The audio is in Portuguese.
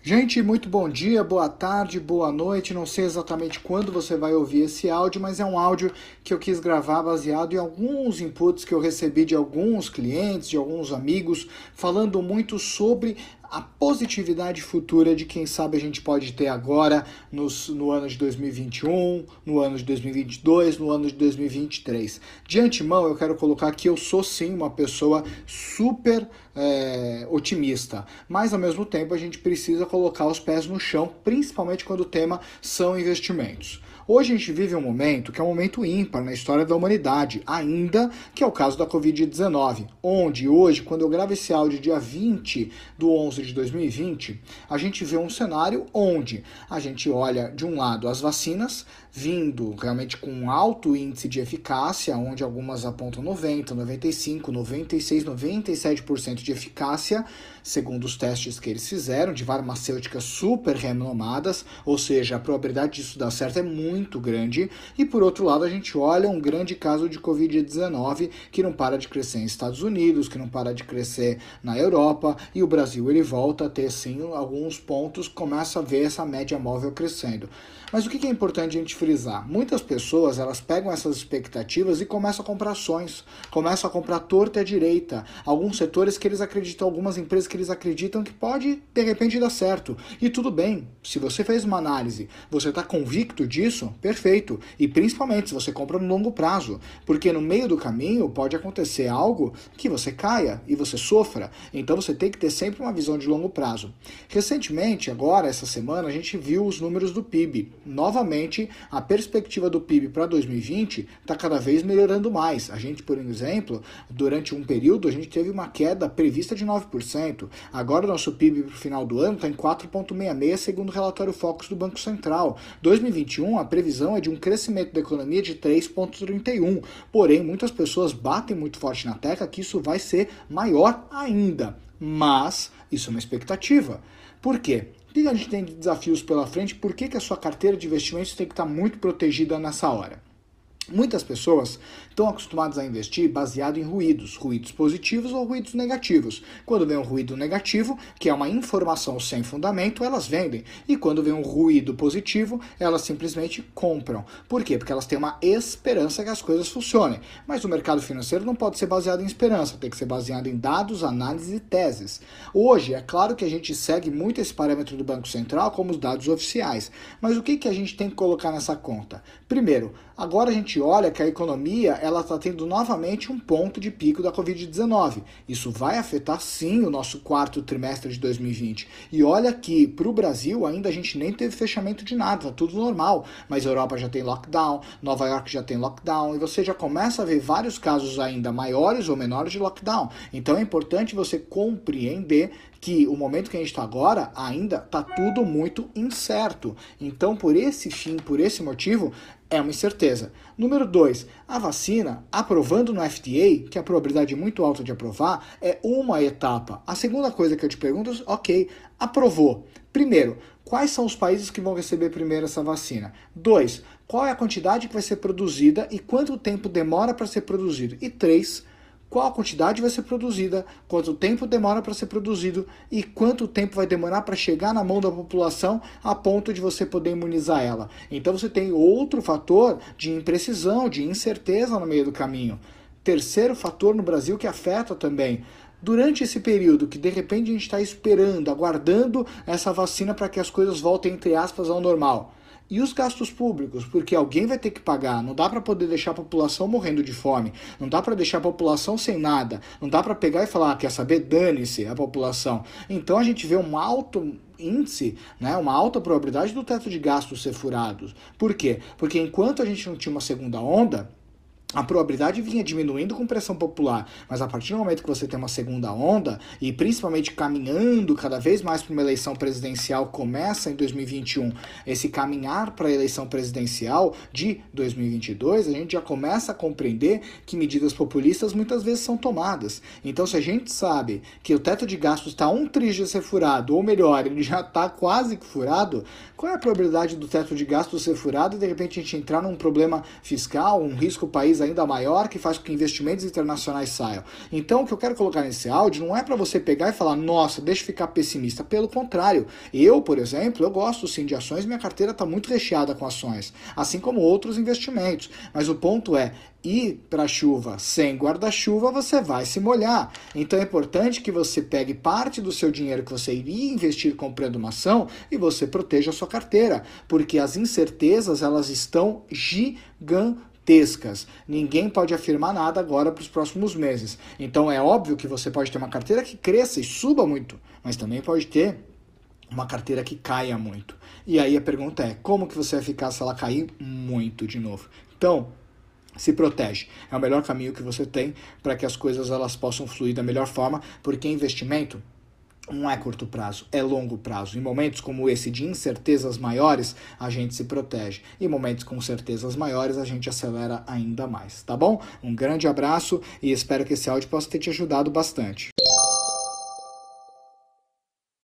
Gente, muito bom dia, boa tarde, boa noite. Não sei exatamente quando você vai ouvir esse áudio, mas é um áudio que eu quis gravar baseado em alguns inputs que eu recebi de alguns clientes, de alguns amigos, falando muito sobre a positividade futura de quem sabe a gente pode ter agora nos, no ano de 2021, no ano de 2022, no ano de 2023. De antemão, eu quero colocar que eu sou sim uma pessoa super é, otimista, mas ao mesmo tempo a gente precisa colocar os pés no chão, principalmente quando o tema são investimentos. Hoje a gente vive um momento que é um momento ímpar na história da humanidade, ainda que é o caso da Covid-19, onde hoje, quando eu gravo esse áudio dia 20 do 11 de 2020, a gente vê um cenário onde a gente olha, de um lado, as vacinas vindo realmente com um alto índice de eficácia, onde algumas apontam 90, 95, 96, 97% de eficácia, segundo os testes que eles fizeram, de farmacêuticas super renomadas, ou seja, a probabilidade disso dar certo é muito grande. E por outro lado, a gente olha um grande caso de Covid-19 que não para de crescer nos Estados Unidos, que não para de crescer na Europa, e o Brasil ele volta a ter sim alguns pontos, começa a ver essa média móvel crescendo. Mas o que é importante a gente frisar? Muitas pessoas elas pegam essas expectativas e começam a comprar ações, começam a comprar torta à direita. Alguns setores que eles acreditam, algumas empresas que eles acreditam que pode de repente dar certo. E tudo bem, se você fez uma análise, você está convicto disso, perfeito. E principalmente se você compra no longo prazo, porque no meio do caminho pode acontecer algo que você caia e você sofra. Então você tem que ter sempre uma visão de longo prazo. Recentemente, agora essa semana, a gente viu os números do PIB novamente, a perspectiva do PIB para 2020 está cada vez melhorando mais. A gente, por exemplo, durante um período, a gente teve uma queda prevista de 9%. Agora o nosso PIB para o final do ano está em 4,66%, segundo o relatório Focus do Banco Central. 2021, a previsão é de um crescimento da economia de 3,31%. Porém, muitas pessoas batem muito forte na tecla que isso vai ser maior ainda. Mas isso é uma expectativa. Por quê? O que a gente tem de desafios pela frente? Por que, que a sua carteira de investimentos tem que estar muito protegida nessa hora? Muitas pessoas estão acostumadas a investir baseado em ruídos, ruídos positivos ou ruídos negativos. Quando vem um ruído negativo, que é uma informação sem fundamento, elas vendem. E quando vem um ruído positivo, elas simplesmente compram. Por quê? Porque elas têm uma esperança que as coisas funcionem. Mas o mercado financeiro não pode ser baseado em esperança, tem que ser baseado em dados, análises e teses. Hoje, é claro que a gente segue muito esse parâmetro do Banco Central como os dados oficiais. Mas o que, que a gente tem que colocar nessa conta? Primeiro, agora a gente olha que a economia ela está tendo novamente um ponto de pico da Covid-19. Isso vai afetar sim o nosso quarto trimestre de 2020. E olha que para o Brasil ainda a gente nem teve fechamento de nada, tá tudo normal. Mas a Europa já tem lockdown, Nova York já tem lockdown, e você já começa a ver vários casos ainda maiores ou menores de lockdown. Então é importante você compreender que o momento que a gente está agora ainda está tudo muito incerto. Então, por esse fim, por esse motivo, é uma incerteza. Número 2, a vacina, aprovando no FDA, que a probabilidade é muito alta de aprovar, é uma etapa. A segunda coisa que eu te pergunto é, ok, aprovou. Primeiro, quais são os países que vão receber primeiro essa vacina? Dois, qual é a quantidade que vai ser produzida e quanto tempo demora para ser produzido? E três, qual a quantidade vai ser produzida, quanto tempo demora para ser produzido e quanto tempo vai demorar para chegar na mão da população a ponto de você poder imunizar ela. Então você tem outro fator de imprecisão, de incerteza no meio do caminho. Terceiro fator no Brasil que afeta também durante esse período que de repente a gente está esperando, aguardando essa vacina para que as coisas voltem, entre aspas, ao normal. E os gastos públicos, porque alguém vai ter que pagar. Não dá para poder deixar a população morrendo de fome. Não dá para deixar a população sem nada. Não dá para pegar e falar, ah, quer saber? Dane-se a população. Então a gente vê um alto índice, né, uma alta probabilidade do teto de gastos ser furado. Por quê? Porque enquanto a gente não tinha uma segunda onda, a probabilidade vinha diminuindo com pressão popular, mas a partir do momento que você tem uma segunda onda, e principalmente caminhando cada vez mais para uma eleição presidencial, começa em 2021 esse caminhar para a eleição presidencial de 2022, a gente já começa a compreender que medidas populistas muitas vezes são tomadas. Então, se a gente sabe que o teto de gastos está um trilho de ser furado, ou melhor, ele já está quase que furado, qual é a probabilidade do teto de gastos ser furado e de repente a gente entrar num problema fiscal, um risco país ainda maior que faz com que investimentos internacionais saiam. Então, o que eu quero colocar nesse áudio não é para você pegar e falar, nossa, deixa eu ficar pessimista. Pelo contrário, eu, por exemplo, eu gosto sim de ações, minha carteira está muito recheada com ações, assim como outros investimentos. Mas o ponto é, ir para a chuva sem guarda-chuva, você vai se molhar. Então é importante que você pegue parte do seu dinheiro que você iria investir comprando uma ação e você proteja a sua carteira, porque as incertezas elas estão gigantescas. Ninguém pode afirmar nada agora para os próximos meses. Então é óbvio que você pode ter uma carteira que cresça e suba muito, mas também pode ter uma carteira que caia muito. E aí a pergunta é, como que você vai ficar se ela cair muito de novo? Então, se protege. É o melhor caminho que você tem para que as coisas elas possam fluir da melhor forma, porque investimento não é curto prazo, é longo prazo. Em momentos como esse de incertezas maiores, a gente se protege. Em momentos com certezas maiores, a gente acelera ainda mais, tá bom? Um grande abraço e espero que esse áudio possa ter te ajudado bastante.